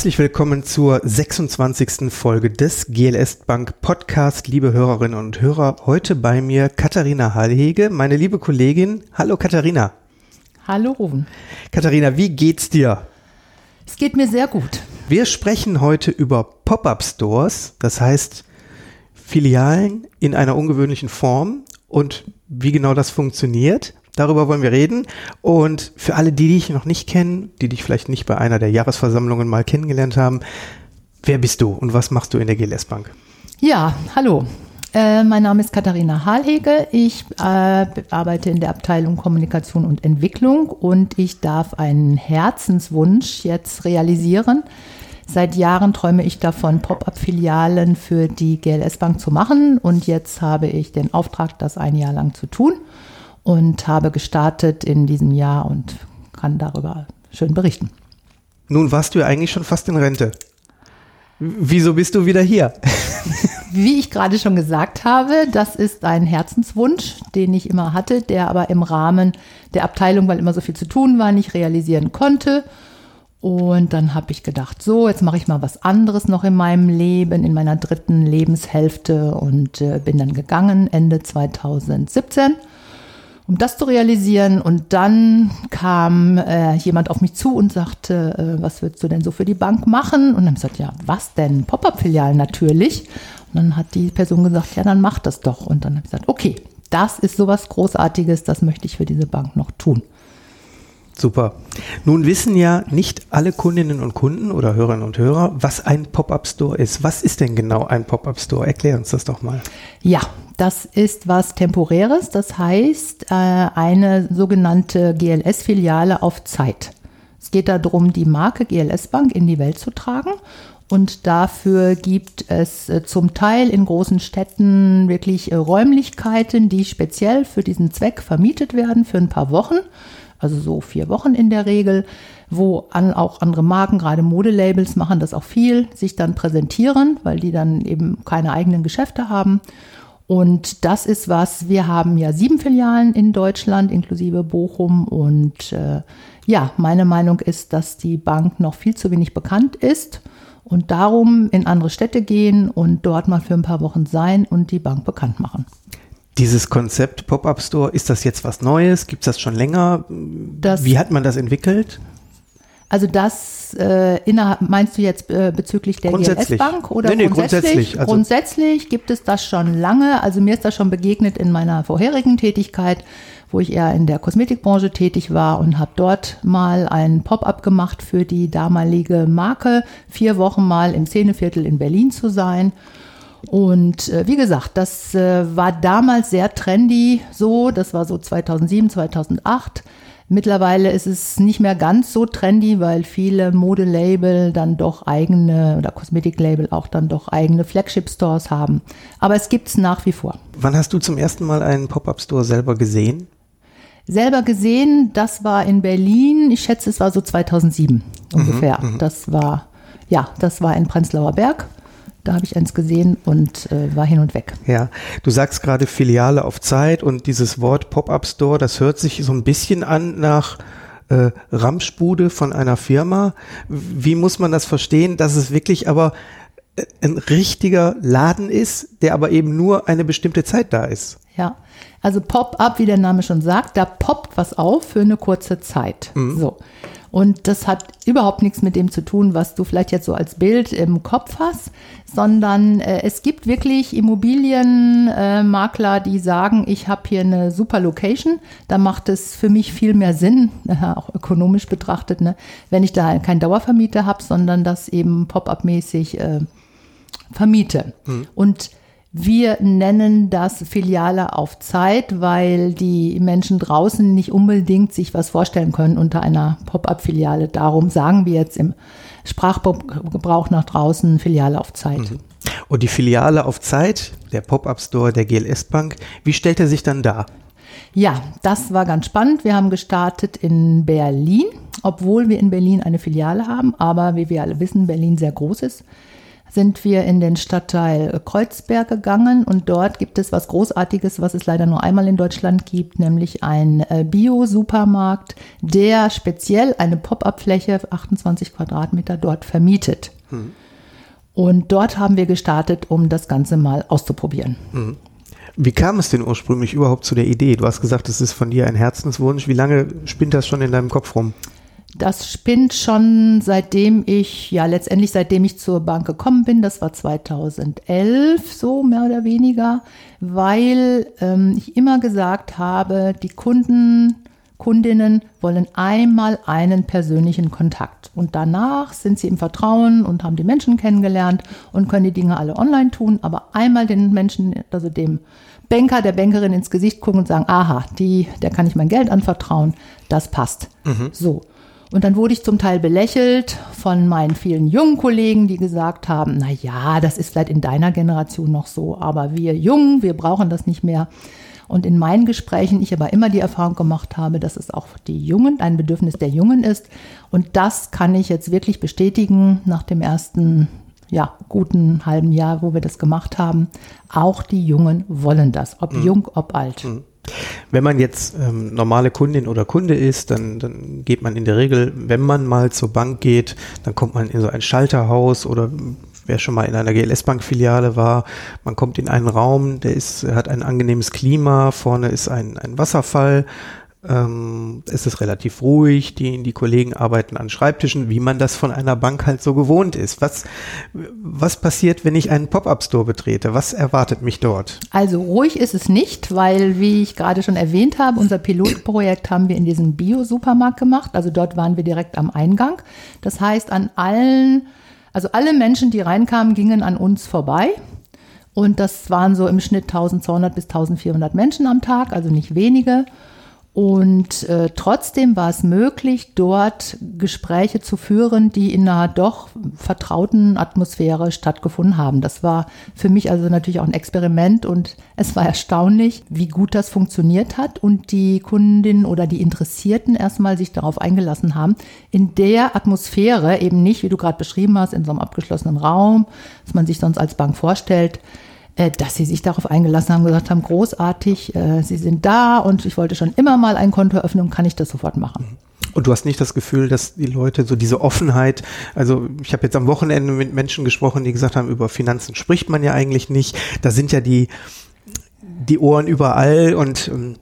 Herzlich willkommen zur 26. Folge des GLS Bank Podcast, liebe Hörerinnen und Hörer. Heute bei mir Katharina Hallhege, meine liebe Kollegin. Hallo Katharina. Hallo Ruben. Katharina, wie geht's dir? Es geht mir sehr gut. Wir sprechen heute über Pop-up Stores, das heißt Filialen in einer ungewöhnlichen Form und wie genau das funktioniert. Darüber wollen wir reden. Und für alle, die dich noch nicht kennen, die dich vielleicht nicht bei einer der Jahresversammlungen mal kennengelernt haben, wer bist du und was machst du in der GLS Bank? Ja, hallo. Äh, mein Name ist Katharina Hahlhege. Ich äh, arbeite in der Abteilung Kommunikation und Entwicklung und ich darf einen Herzenswunsch jetzt realisieren. Seit Jahren träume ich davon, Pop-up-Filialen für die GLS Bank zu machen und jetzt habe ich den Auftrag, das ein Jahr lang zu tun und habe gestartet in diesem Jahr und kann darüber schön berichten. Nun warst du ja eigentlich schon fast in Rente. Wieso bist du wieder hier? Wie ich gerade schon gesagt habe, das ist ein Herzenswunsch, den ich immer hatte, der aber im Rahmen der Abteilung, weil immer so viel zu tun war, nicht realisieren konnte. Und dann habe ich gedacht, so, jetzt mache ich mal was anderes noch in meinem Leben, in meiner dritten Lebenshälfte und äh, bin dann gegangen Ende 2017 um das zu realisieren. Und dann kam äh, jemand auf mich zu und sagte, äh, was würdest du denn so für die Bank machen? Und dann habe ich gesagt, ja, was denn? Pop-up-Filialen natürlich. Und dann hat die Person gesagt, ja, dann mach das doch. Und dann habe ich gesagt, okay, das ist sowas Großartiges, das möchte ich für diese Bank noch tun. Super. Nun wissen ja nicht alle Kundinnen und Kunden oder Hörerinnen und Hörer, was ein Pop-up-Store ist. Was ist denn genau ein Pop-up-Store? Erklär uns das doch mal. Ja, das ist was Temporäres. Das heißt, äh, eine sogenannte GLS-Filiale auf Zeit. Es geht darum, die Marke GLS Bank in die Welt zu tragen. Und dafür gibt es äh, zum Teil in großen Städten wirklich äh, Räumlichkeiten, die speziell für diesen Zweck vermietet werden für ein paar Wochen also so vier Wochen in der Regel, wo an, auch andere Marken, gerade Modelabels, machen das auch viel, sich dann präsentieren, weil die dann eben keine eigenen Geschäfte haben. Und das ist was, wir haben ja sieben Filialen in Deutschland, inklusive Bochum. Und äh, ja, meine Meinung ist, dass die Bank noch viel zu wenig bekannt ist und darum in andere Städte gehen und dort mal für ein paar Wochen sein und die Bank bekannt machen. Dieses Konzept Pop-up Store, ist das jetzt was Neues? Gibt es das schon länger? Das, Wie hat man das entwickelt? Also das äh, innerhalb, meinst du jetzt äh, bezüglich der GLS-Bank oder nee, nee, grundsätzlich? Grundsätzlich, also grundsätzlich gibt es das schon lange. Also mir ist das schon begegnet in meiner vorherigen Tätigkeit, wo ich eher in der Kosmetikbranche tätig war und habe dort mal ein Pop-up gemacht für die damalige Marke, vier Wochen mal im Szeneviertel in Berlin zu sein. Und äh, wie gesagt, das äh, war damals sehr trendy so, das war so 2007, 2008. Mittlerweile ist es nicht mehr ganz so trendy, weil viele Modelabel dann doch eigene oder Kosmetiklabel auch dann doch eigene Flagship-Stores haben. Aber es gibt es nach wie vor. Wann hast du zum ersten Mal einen Pop-up-Store selber gesehen? Selber gesehen, das war in Berlin. Ich schätze, es war so 2007 mhm, ungefähr. Mhm, das war ja, das war in Prenzlauer Berg. Da habe ich eins gesehen und äh, war hin und weg. Ja, du sagst gerade Filiale auf Zeit und dieses Wort Pop-up Store, das hört sich so ein bisschen an nach äh, Ramschbude von einer Firma. Wie muss man das verstehen, dass es wirklich aber äh, ein richtiger Laden ist, der aber eben nur eine bestimmte Zeit da ist? Ja, also Pop-up, wie der Name schon sagt, da poppt was auf für eine kurze Zeit. Mhm. So. Und das hat überhaupt nichts mit dem zu tun, was du vielleicht jetzt so als Bild im Kopf hast, sondern äh, es gibt wirklich Immobilienmakler, äh, die sagen, ich habe hier eine super Location. Da macht es für mich viel mehr Sinn, auch ökonomisch betrachtet, ne, wenn ich da keinen Dauervermieter habe, sondern das eben pop-up-mäßig äh, vermiete. Mhm. Und wir nennen das Filiale auf Zeit, weil die Menschen draußen nicht unbedingt sich was vorstellen können unter einer Pop-up-Filiale. Darum sagen wir jetzt im Sprachgebrauch nach draußen Filiale auf Zeit. Mhm. Und die Filiale auf Zeit, der Pop-up-Store der GLS Bank, wie stellt er sich dann dar? Ja, das war ganz spannend. Wir haben gestartet in Berlin, obwohl wir in Berlin eine Filiale haben, aber wie wir alle wissen, Berlin sehr groß ist sind wir in den Stadtteil Kreuzberg gegangen und dort gibt es was Großartiges, was es leider nur einmal in Deutschland gibt, nämlich ein äh, Bio-Supermarkt, der speziell eine Pop-up-Fläche, 28 Quadratmeter, dort vermietet. Hm. Und dort haben wir gestartet, um das Ganze mal auszuprobieren. Hm. Wie kam es denn ursprünglich überhaupt zu der Idee? Du hast gesagt, es ist von dir ein Herzenswunsch. Wie lange spinnt das schon in deinem Kopf rum? Das spinnt schon seitdem ich, ja letztendlich seitdem ich zur Bank gekommen bin, das war 2011 so mehr oder weniger, weil ähm, ich immer gesagt habe, die Kunden, Kundinnen wollen einmal einen persönlichen Kontakt und danach sind sie im Vertrauen und haben die Menschen kennengelernt und können die Dinge alle online tun, aber einmal den Menschen, also dem Banker, der Bankerin ins Gesicht gucken und sagen, aha, die, der kann ich mein Geld anvertrauen, das passt. Mhm. So. Und dann wurde ich zum Teil belächelt von meinen vielen jungen Kollegen, die gesagt haben, na ja, das ist vielleicht in deiner Generation noch so, aber wir Jungen, wir brauchen das nicht mehr. Und in meinen Gesprächen ich aber immer die Erfahrung gemacht habe, dass es auch die Jungen, ein Bedürfnis der Jungen ist. Und das kann ich jetzt wirklich bestätigen nach dem ersten ja, guten halben Jahr, wo wir das gemacht haben. Auch die Jungen wollen das, ob mhm. jung, ob alt. Mhm. Wenn man jetzt ähm, normale Kundin oder Kunde ist, dann, dann geht man in der Regel, wenn man mal zur Bank geht, dann kommt man in so ein Schalterhaus oder wer schon mal in einer GLS-Bank-Filiale war, man kommt in einen Raum, der ist, hat ein angenehmes Klima, vorne ist ein, ein Wasserfall, ähm, es ist relativ ruhig, die, die Kollegen arbeiten an Schreibtischen, wie man das von einer Bank halt so gewohnt ist. Was, was passiert, wenn ich einen Pop-up-Store betrete? Was erwartet mich dort? Also ruhig ist es nicht, weil, wie ich gerade schon erwähnt habe, unser Pilotprojekt haben wir in diesem Bio-Supermarkt gemacht. Also dort waren wir direkt am Eingang. Das heißt, an allen, also alle Menschen, die reinkamen, gingen an uns vorbei. Und das waren so im Schnitt 1200 bis 1400 Menschen am Tag, also nicht wenige. Und äh, trotzdem war es möglich, dort Gespräche zu führen, die in einer doch vertrauten Atmosphäre stattgefunden haben. Das war für mich also natürlich auch ein Experiment und es war erstaunlich, wie gut das funktioniert hat und die Kundinnen oder die Interessierten erstmal sich darauf eingelassen haben, in der Atmosphäre eben nicht, wie du gerade beschrieben hast, in so einem abgeschlossenen Raum, was man sich sonst als Bank vorstellt, dass sie sich darauf eingelassen haben, gesagt haben, großartig, äh, sie sind da und ich wollte schon immer mal ein Konto öffnen und kann ich das sofort machen. Und du hast nicht das Gefühl, dass die Leute so diese Offenheit, also ich habe jetzt am Wochenende mit Menschen gesprochen, die gesagt haben, über Finanzen spricht man ja eigentlich nicht. Da sind ja die, die Ohren überall und ähm,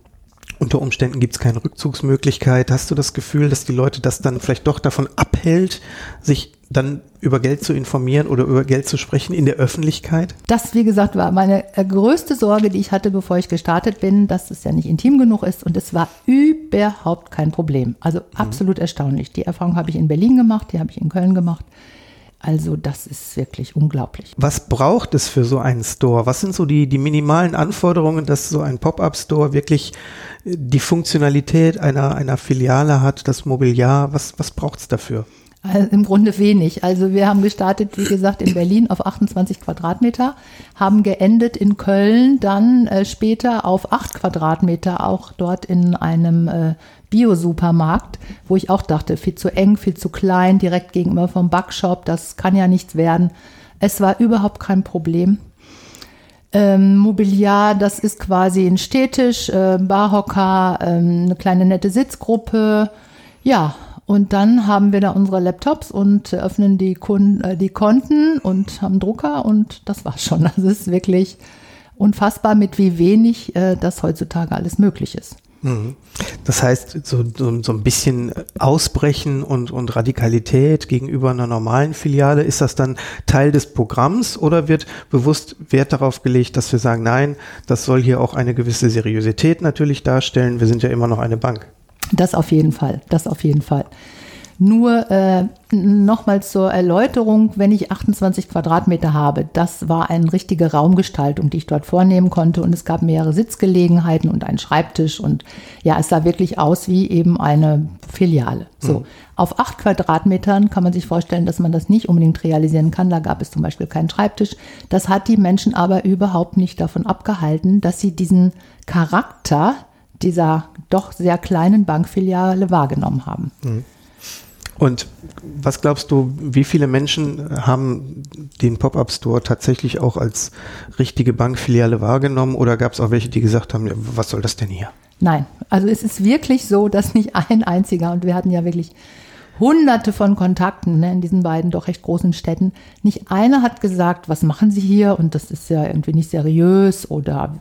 unter Umständen gibt es keine Rückzugsmöglichkeit. Hast du das Gefühl, dass die Leute das dann vielleicht doch davon abhält, sich dann über Geld zu informieren oder über Geld zu sprechen in der Öffentlichkeit? Das, wie gesagt, war meine äh, größte Sorge, die ich hatte, bevor ich gestartet bin, dass es ja nicht intim genug ist. Und es war überhaupt kein Problem. Also mhm. absolut erstaunlich. Die Erfahrung habe ich in Berlin gemacht, die habe ich in Köln gemacht. Also das ist wirklich unglaublich. Was braucht es für so einen Store? Was sind so die, die minimalen Anforderungen, dass so ein Pop-up-Store wirklich äh, die Funktionalität einer, einer Filiale hat, das Mobiliar? Was, was braucht es dafür? Also Im Grunde wenig. Also wir haben gestartet, wie gesagt, in Berlin auf 28 Quadratmeter, haben geendet in Köln, dann äh, später auf 8 Quadratmeter, auch dort in einem äh, Bio-Supermarkt, wo ich auch dachte, viel zu eng, viel zu klein, direkt gegenüber vom Backshop, das kann ja nichts werden. Es war überhaupt kein Problem. Ähm, Mobiliar, das ist quasi ein Städtisch, äh, Barhocker, ähm, eine kleine nette Sitzgruppe. Ja, und dann haben wir da unsere Laptops und öffnen die, Kunden, äh, die Konten und haben Drucker und das war's schon. Es ist wirklich unfassbar, mit wie wenig äh, das heutzutage alles möglich ist. Mhm. Das heißt, so, so, so ein bisschen Ausbrechen und, und Radikalität gegenüber einer normalen Filiale, ist das dann Teil des Programms oder wird bewusst Wert darauf gelegt, dass wir sagen, nein, das soll hier auch eine gewisse Seriosität natürlich darstellen. Wir sind ja immer noch eine Bank. Das auf jeden Fall, das auf jeden Fall. Nur äh, nochmal zur Erläuterung, wenn ich 28 Quadratmeter habe, das war eine richtige Raumgestaltung, die ich dort vornehmen konnte und es gab mehrere Sitzgelegenheiten und einen Schreibtisch und ja, es sah wirklich aus wie eben eine Filiale. So. Mhm. Auf acht Quadratmetern kann man sich vorstellen, dass man das nicht unbedingt realisieren kann. Da gab es zum Beispiel keinen Schreibtisch. Das hat die Menschen aber überhaupt nicht davon abgehalten, dass sie diesen Charakter dieser doch sehr kleinen Bankfiliale wahrgenommen haben. Mhm. Und was glaubst du, wie viele Menschen haben den Pop-up Store tatsächlich auch als richtige Bankfiliale wahrgenommen oder gab es auch welche, die gesagt haben, was soll das denn hier? Nein, also es ist wirklich so, dass nicht ein einziger, und wir hatten ja wirklich hunderte von Kontakten ne, in diesen beiden doch recht großen Städten, nicht einer hat gesagt, was machen Sie hier und das ist ja irgendwie nicht seriös oder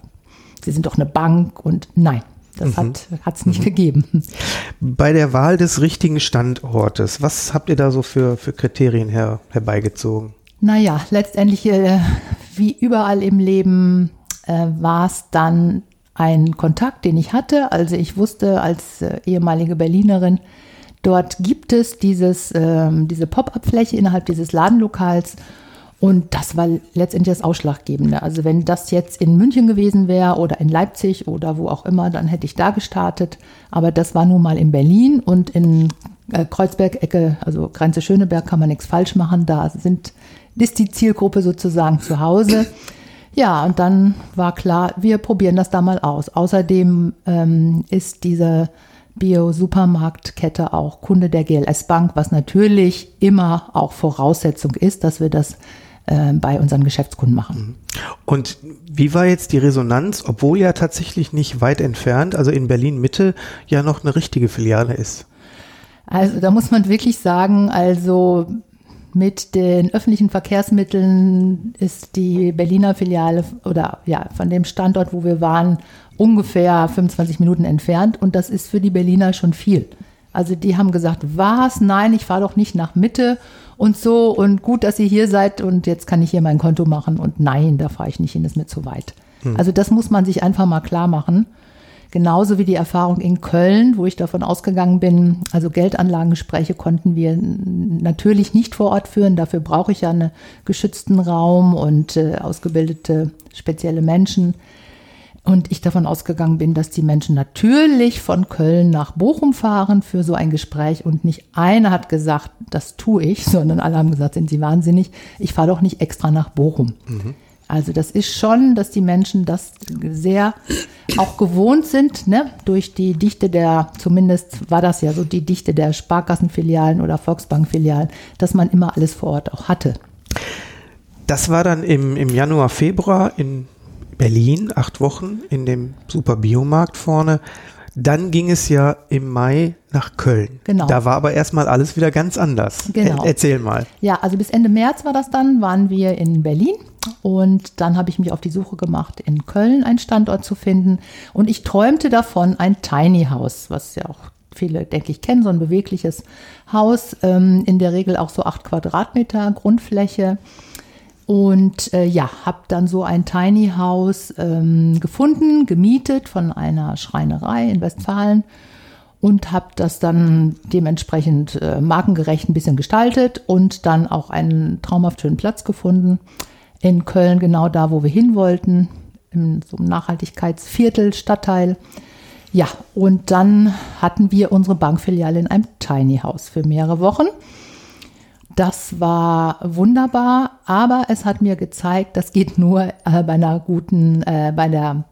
Sie sind doch eine Bank und nein, das mhm. hat es nicht mhm. gegeben. Bei der Wahl des richtigen Standortes, was habt ihr da so für, für Kriterien her, herbeigezogen? Naja, letztendlich, äh, wie überall im Leben, äh, war es dann ein Kontakt, den ich hatte. Also ich wusste als äh, ehemalige Berlinerin, dort gibt es dieses, ähm, diese Pop-up-Fläche innerhalb dieses Ladenlokals und das war letztendlich das Ausschlaggebende. Also wenn das jetzt in München gewesen wäre oder in Leipzig oder wo auch immer, dann hätte ich da gestartet. Aber das war nun mal in Berlin und in äh, Kreuzberg-Ecke, also Grenze Schöneberg, kann man nichts falsch machen. Da sind, ist die Zielgruppe sozusagen zu Hause. Ja, und dann war klar, wir probieren das da mal aus. Außerdem ähm, ist diese Bio-Supermarktkette auch Kunde der GLS Bank, was natürlich immer auch Voraussetzung ist, dass wir das äh, bei unseren Geschäftskunden machen. Mhm. Und wie war jetzt die Resonanz, obwohl ja tatsächlich nicht weit entfernt, also in Berlin Mitte, ja noch eine richtige Filiale ist? Also da muss man wirklich sagen, also mit den öffentlichen Verkehrsmitteln ist die Berliner Filiale oder ja, von dem Standort, wo wir waren, ungefähr 25 Minuten entfernt und das ist für die Berliner schon viel. Also die haben gesagt, was? Nein, ich fahre doch nicht nach Mitte und so und gut, dass ihr hier seid und jetzt kann ich hier mein Konto machen und nein, da fahre ich nicht hin, ist mir zu weit. Hm. Also das muss man sich einfach mal klar machen. Genauso wie die Erfahrung in Köln, wo ich davon ausgegangen bin, also Geldanlagengespräche konnten wir natürlich nicht vor Ort führen. Dafür brauche ich ja einen geschützten Raum und äh, ausgebildete spezielle Menschen. Und ich davon ausgegangen bin, dass die Menschen natürlich von Köln nach Bochum fahren für so ein Gespräch und nicht einer hat gesagt, das tue ich, sondern alle haben gesagt, sind Sie wahnsinnig, ich fahre doch nicht extra nach Bochum. Mhm. Also das ist schon, dass die Menschen das sehr auch gewohnt sind, ne? durch die Dichte der, zumindest war das ja so die Dichte der Sparkassenfilialen oder Volksbankfilialen, dass man immer alles vor Ort auch hatte. Das war dann im, im Januar, Februar in Berlin, acht Wochen in dem Super Biomarkt vorne. Dann ging es ja im Mai nach Köln. Genau. Da war aber erstmal alles wieder ganz anders. Genau. Er, erzähl mal. Ja, also bis Ende März war das dann, waren wir in Berlin und dann habe ich mich auf die Suche gemacht, in Köln einen Standort zu finden. Und ich träumte davon, ein Tiny House, was ja auch viele, denke ich, kennen, so ein bewegliches Haus, ähm, in der Regel auch so acht Quadratmeter Grundfläche und äh, ja, habe dann so ein Tiny House ähm, gefunden, gemietet von einer Schreinerei in Westfalen und habe das dann dementsprechend äh, markengerecht ein bisschen gestaltet und dann auch einen traumhaft schönen Platz gefunden in Köln, genau da, wo wir hin wollten, in so einem Nachhaltigkeitsviertel, Stadtteil. Ja, und dann hatten wir unsere Bankfiliale in einem Tiny House für mehrere Wochen. Das war wunderbar, aber es hat mir gezeigt, das geht nur äh, bei einer guten, äh, bei der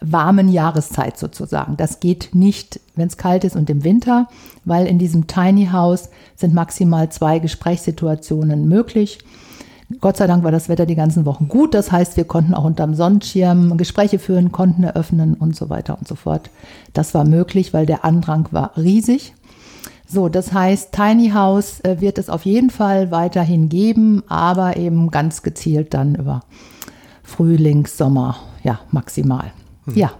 warmen Jahreszeit sozusagen. Das geht nicht, wenn es kalt ist und im Winter, weil in diesem Tiny House sind maximal zwei Gesprächssituationen möglich. Gott sei Dank war das Wetter die ganzen Wochen gut. Das heißt, wir konnten auch unterm Sonnenschirm Gespräche führen, Konten eröffnen und so weiter und so fort. Das war möglich, weil der Andrang war riesig. So, das heißt, Tiny House äh, wird es auf jeden Fall weiterhin geben, aber eben ganz gezielt dann über Frühling, Sommer, ja, maximal. Hm. Ja,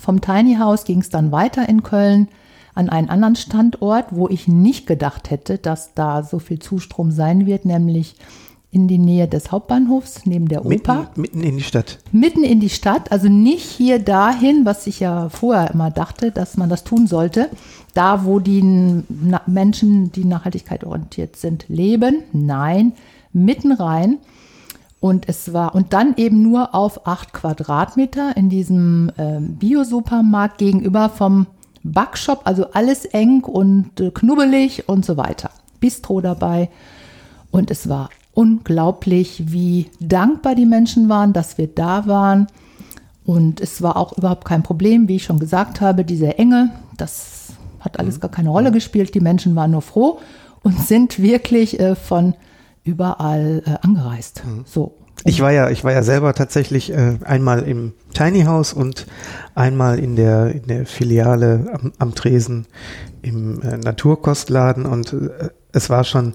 vom Tiny House ging es dann weiter in Köln an einen anderen Standort, wo ich nicht gedacht hätte, dass da so viel Zustrom sein wird, nämlich in die Nähe des Hauptbahnhofs, neben der Oper. Mitten, mitten, in die Stadt. Mitten in die Stadt, also nicht hier dahin, was ich ja vorher immer dachte, dass man das tun sollte. Da, wo die Menschen, die Nachhaltigkeit orientiert sind, leben. Nein, mitten rein. Und es war, und dann eben nur auf acht Quadratmeter in diesem äh, Bio-Supermarkt gegenüber vom Backshop, also alles eng und äh, knubbelig und so weiter. Bistro dabei. Und es war unglaublich, wie dankbar die Menschen waren, dass wir da waren. Und es war auch überhaupt kein Problem, wie ich schon gesagt habe, diese Enge, das hat alles mhm. gar keine Rolle gespielt. Die Menschen waren nur froh. und sind wirklich äh, von überall äh, angereist. Mhm. So. Ich war ja, ich war ja selber tatsächlich äh, einmal im Tiny House und einmal in der, in der Filiale am, am Tresen im äh, Naturkostladen und äh, es war schon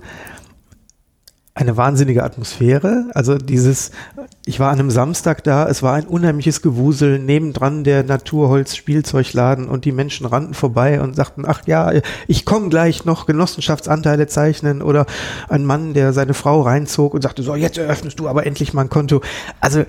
eine wahnsinnige Atmosphäre. Also dieses, ich war an einem Samstag da, es war ein unheimliches Gewusel, nebendran der Naturholz-Spielzeugladen und die Menschen rannten vorbei und sagten, ach ja, ich komme gleich noch Genossenschaftsanteile zeichnen oder ein Mann, der seine Frau reinzog und sagte, so, jetzt eröffnest du aber endlich mal ein Konto. Also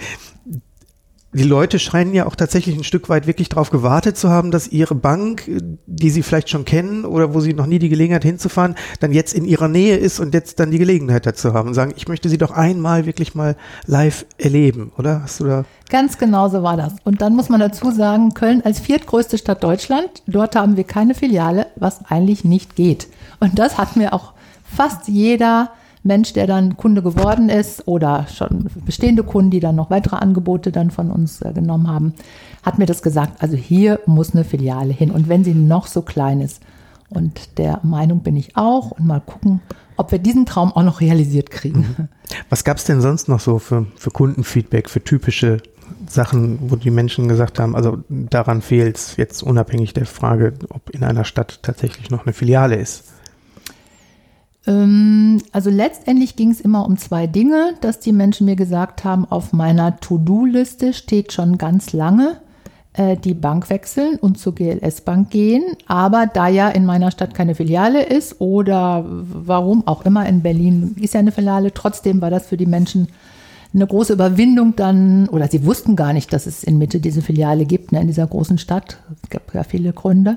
die Leute scheinen ja auch tatsächlich ein Stück weit wirklich darauf gewartet zu haben, dass ihre Bank, die sie vielleicht schon kennen oder wo sie noch nie die Gelegenheit hinzufahren, dann jetzt in ihrer Nähe ist und jetzt dann die Gelegenheit dazu haben und sagen, ich möchte sie doch einmal wirklich mal live erleben, oder? Hast du da? Ganz genau so war das. Und dann muss man dazu sagen, Köln als viertgrößte Stadt Deutschland, dort haben wir keine Filiale, was eigentlich nicht geht. Und das hat mir auch fast jeder Mensch, der dann Kunde geworden ist oder schon bestehende Kunden, die dann noch weitere Angebote dann von uns äh, genommen haben, hat mir das gesagt. Also hier muss eine Filiale hin und wenn sie noch so klein ist. Und der Meinung bin ich auch und mal gucken, ob wir diesen Traum auch noch realisiert kriegen. Mhm. Was gab es denn sonst noch so für, für Kundenfeedback, für typische Sachen, wo die Menschen gesagt haben, also daran fehlt es jetzt unabhängig der Frage, ob in einer Stadt tatsächlich noch eine Filiale ist? Ähm, also letztendlich ging es immer um zwei Dinge, dass die Menschen mir gesagt haben, auf meiner To-Do-Liste steht schon ganz lange äh, die Bank wechseln und zur GLS-Bank gehen. Aber da ja in meiner Stadt keine Filiale ist oder warum auch immer in Berlin ist ja eine Filiale, trotzdem war das für die Menschen eine große Überwindung dann, oder sie wussten gar nicht, dass es in Mitte diese Filiale gibt, ne, in dieser großen Stadt. Es gab ja viele Gründe.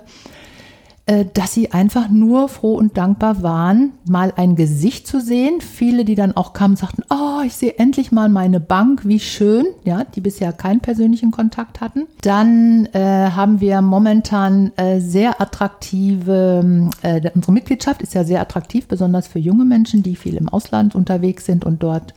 Äh, dass sie einfach nur froh und dankbar waren, mal ein Gesicht zu sehen. Viele, die dann auch kamen, sagten, oh, ich sehe endlich mal meine Bank, wie schön, ja, die bisher keinen persönlichen Kontakt hatten. Dann äh, haben wir momentan äh, sehr attraktive, äh, unsere Mitgliedschaft ist ja sehr attraktiv, besonders für junge Menschen, die viel im Ausland unterwegs sind und dort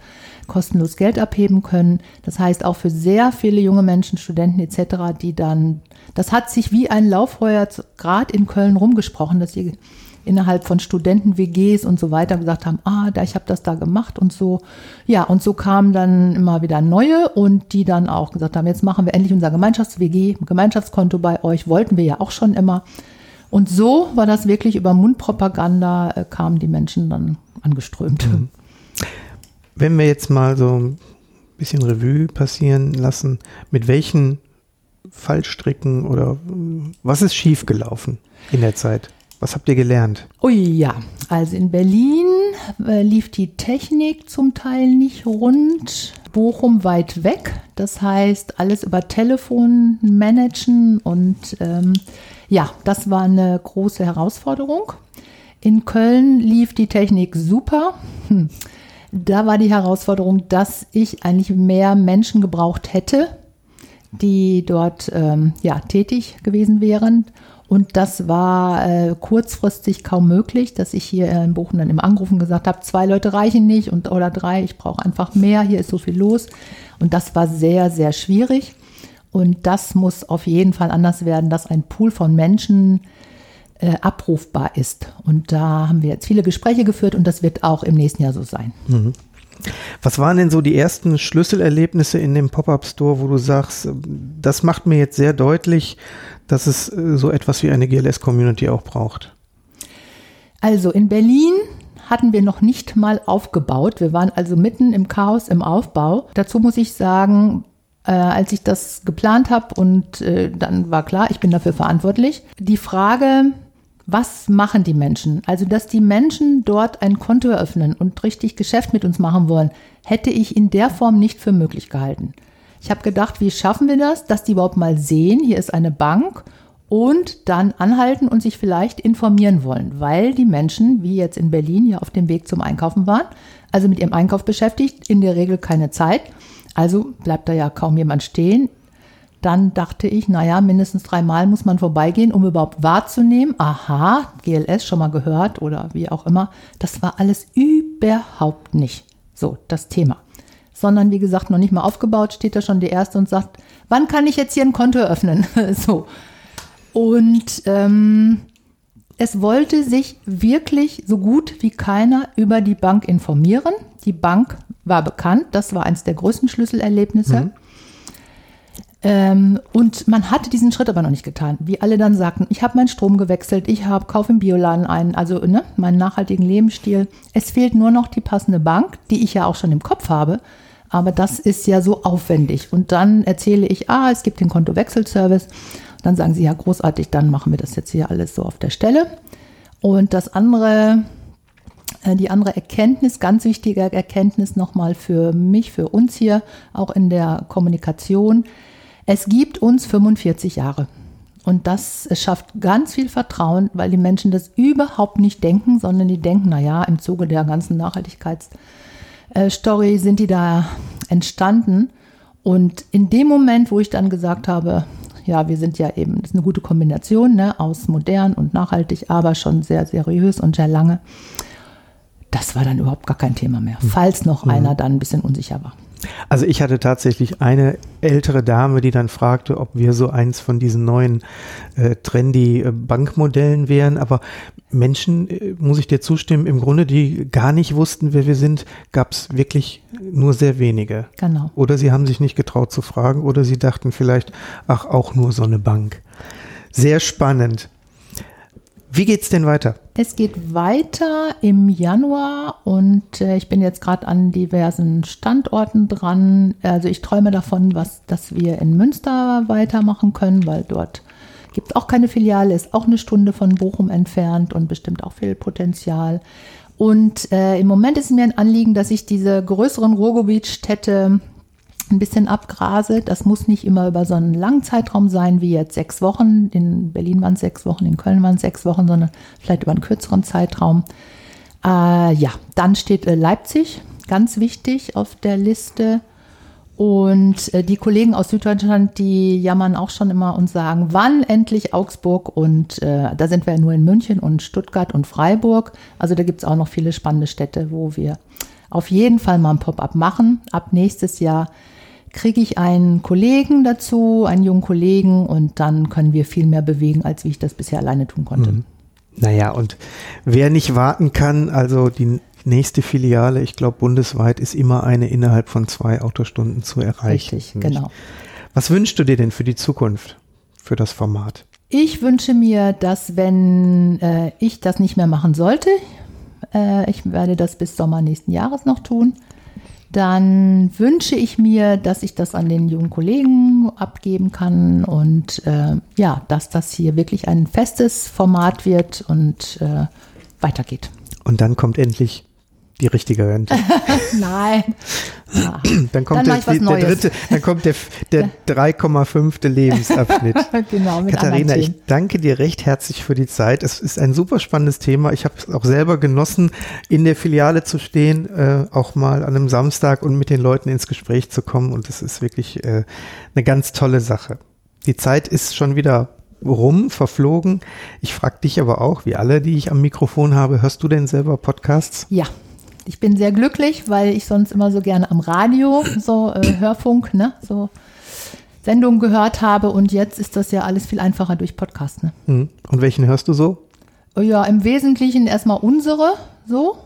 kostenlos Geld abheben können. Das heißt auch für sehr viele junge Menschen, Studenten etc., die dann, das hat sich wie ein Lauffeuer gerade in Köln rumgesprochen, dass sie innerhalb von Studenten-WGs und so weiter gesagt haben, ah, da, ich habe das da gemacht und so. Ja, und so kamen dann immer wieder neue und die dann auch gesagt haben, jetzt machen wir endlich unser Gemeinschafts-WG, Gemeinschaftskonto bei euch, wollten wir ja auch schon immer. Und so war das wirklich über Mundpropaganda, äh, kamen die Menschen dann angeströmt. Mhm. Wenn wir jetzt mal so ein bisschen Revue passieren lassen, mit welchen Fallstricken oder was ist schiefgelaufen in der Zeit? Was habt ihr gelernt? Oh ja, also in Berlin äh, lief die Technik zum Teil nicht rund. Bochum weit weg, das heißt alles über Telefon managen und ähm, ja, das war eine große Herausforderung. In Köln lief die Technik super. Hm. Da war die Herausforderung, dass ich eigentlich mehr Menschen gebraucht hätte, die dort ähm, ja, tätig gewesen wären. Und das war äh, kurzfristig kaum möglich, dass ich hier in Bochum dann im Anrufen gesagt habe, zwei Leute reichen nicht und, oder drei, ich brauche einfach mehr, hier ist so viel los. Und das war sehr, sehr schwierig. Und das muss auf jeden Fall anders werden, dass ein Pool von Menschen äh, abrufbar ist. Und da haben wir jetzt viele Gespräche geführt und das wird auch im nächsten Jahr so sein. Mhm. Was waren denn so die ersten Schlüsselerlebnisse in dem Pop-up-Store, wo du sagst, das macht mir jetzt sehr deutlich, dass es äh, so etwas wie eine GLS-Community auch braucht? Also in Berlin hatten wir noch nicht mal aufgebaut. Wir waren also mitten im Chaos im Aufbau. Dazu muss ich sagen, äh, als ich das geplant habe und äh, dann war klar, ich bin dafür verantwortlich. Die Frage, was machen die Menschen? Also, dass die Menschen dort ein Konto eröffnen und richtig Geschäft mit uns machen wollen, hätte ich in der Form nicht für möglich gehalten. Ich habe gedacht, wie schaffen wir das, dass die überhaupt mal sehen, hier ist eine Bank und dann anhalten und sich vielleicht informieren wollen, weil die Menschen, wie jetzt in Berlin, ja auf dem Weg zum Einkaufen waren, also mit ihrem Einkauf beschäftigt, in der Regel keine Zeit. Also bleibt da ja kaum jemand stehen dann dachte ich, naja, mindestens dreimal muss man vorbeigehen, um überhaupt wahrzunehmen, aha, GLS schon mal gehört oder wie auch immer. Das war alles überhaupt nicht so das Thema. Sondern wie gesagt, noch nicht mal aufgebaut, steht da schon die Erste und sagt, wann kann ich jetzt hier ein Konto öffnen? so. Und ähm, es wollte sich wirklich so gut wie keiner über die Bank informieren. Die Bank war bekannt, das war eines der größten Schlüsselerlebnisse. Mhm. Ähm, und man hatte diesen Schritt aber noch nicht getan. Wie alle dann sagten, ich habe meinen Strom gewechselt, ich habe kaufe im Bioladen ein, also ne, meinen nachhaltigen Lebensstil. Es fehlt nur noch die passende Bank, die ich ja auch schon im Kopf habe. Aber das ist ja so aufwendig. Und dann erzähle ich, ah, es gibt den Kontowechselservice. Dann sagen sie, ja, großartig, dann machen wir das jetzt hier alles so auf der Stelle. Und das andere, äh, die andere Erkenntnis, ganz wichtige Erkenntnis nochmal für mich, für uns hier, auch in der Kommunikation, es gibt uns 45 Jahre. Und das schafft ganz viel Vertrauen, weil die Menschen das überhaupt nicht denken, sondern die denken, naja, im Zuge der ganzen Nachhaltigkeitsstory sind die da entstanden. Und in dem Moment, wo ich dann gesagt habe, ja, wir sind ja eben, das ist eine gute Kombination ne, aus modern und nachhaltig, aber schon sehr seriös und sehr lange. Das war dann überhaupt gar kein Thema mehr, hm. falls noch mhm. einer dann ein bisschen unsicher war. Also ich hatte tatsächlich eine ältere Dame, die dann fragte, ob wir so eins von diesen neuen äh, trendy äh, Bankmodellen wären. Aber Menschen, äh, muss ich dir zustimmen, im Grunde, die gar nicht wussten, wer wir sind, gab es wirklich nur sehr wenige. Genau. Oder sie haben sich nicht getraut zu fragen oder sie dachten vielleicht, ach, auch nur so eine Bank. Sehr spannend. Wie geht's denn weiter? Es geht weiter im Januar und äh, ich bin jetzt gerade an diversen Standorten dran. Also ich träume davon, was, dass wir in Münster weitermachen können, weil dort gibt es auch keine Filiale, ist auch eine Stunde von Bochum entfernt und bestimmt auch viel Potenzial. Und äh, im Moment ist mir ein Anliegen, dass ich diese größeren Ruhrgebietstädte ein bisschen abgrase. Das muss nicht immer über so einen langen Zeitraum sein, wie jetzt sechs Wochen. In Berlin waren es sechs Wochen, in Köln waren es sechs Wochen, sondern vielleicht über einen kürzeren Zeitraum. Äh, ja, dann steht äh, Leipzig, ganz wichtig auf der Liste. Und äh, die Kollegen aus Süddeutschland, die jammern auch schon immer und sagen, wann endlich Augsburg? Und äh, da sind wir ja nur in München und Stuttgart und Freiburg. Also da gibt es auch noch viele spannende Städte, wo wir auf jeden Fall mal ein Pop-up machen. Ab nächstes Jahr kriege ich einen Kollegen dazu, einen jungen Kollegen und dann können wir viel mehr bewegen, als wie ich das bisher alleine tun konnte. Mhm. Naja, und wer nicht warten kann, also die nächste Filiale, ich glaube bundesweit, ist immer eine innerhalb von zwei Autostunden zu erreichen. Richtig, genau. Was wünschst du dir denn für die Zukunft, für das Format? Ich wünsche mir, dass wenn äh, ich das nicht mehr machen sollte, äh, ich werde das bis Sommer nächsten Jahres noch tun, dann wünsche ich mir, dass ich das an den jungen Kollegen abgeben kann und äh, ja, dass das hier wirklich ein festes Format wird und äh, weitergeht. Und dann kommt endlich die richtige Rente. Nein. Ja. Dann kommt dann der, der, dritte, dann kommt der, der 3,5. Lebensabschnitt. genau, mit Katharina, ich danke dir recht herzlich für die Zeit. Es ist ein super spannendes Thema. Ich habe es auch selber genossen, in der Filiale zu stehen, äh, auch mal an einem Samstag und mit den Leuten ins Gespräch zu kommen. Und es ist wirklich äh, eine ganz tolle Sache. Die Zeit ist schon wieder rum, verflogen. Ich frage dich aber auch, wie alle, die ich am Mikrofon habe, hörst du denn selber Podcasts? Ja, ich bin sehr glücklich, weil ich sonst immer so gerne am Radio, so äh, Hörfunk, ne, so Sendungen gehört habe und jetzt ist das ja alles viel einfacher durch Podcast. Ne? Mhm. Und welchen hörst du so? Ja, im Wesentlichen erstmal unsere, so.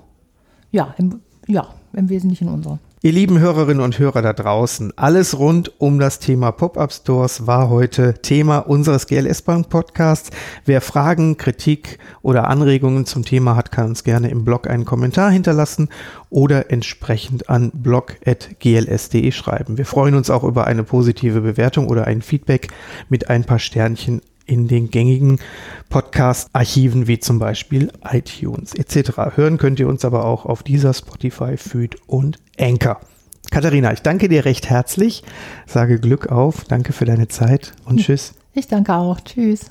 Ja, im, ja, im Wesentlichen unsere. Ihr lieben Hörerinnen und Hörer da draußen, alles rund um das Thema Pop-up Stores war heute Thema unseres GLS Bank Podcasts. Wer Fragen, Kritik oder Anregungen zum Thema hat, kann uns gerne im Blog einen Kommentar hinterlassen oder entsprechend an blog.gls.de schreiben. Wir freuen uns auch über eine positive Bewertung oder ein Feedback mit ein paar Sternchen in den gängigen Podcast-Archiven wie zum Beispiel iTunes etc. Hören könnt ihr uns aber auch auf dieser Spotify, Feed und Anchor. Katharina, ich danke dir recht herzlich, sage Glück auf, danke für deine Zeit und tschüss. Ich danke auch, tschüss.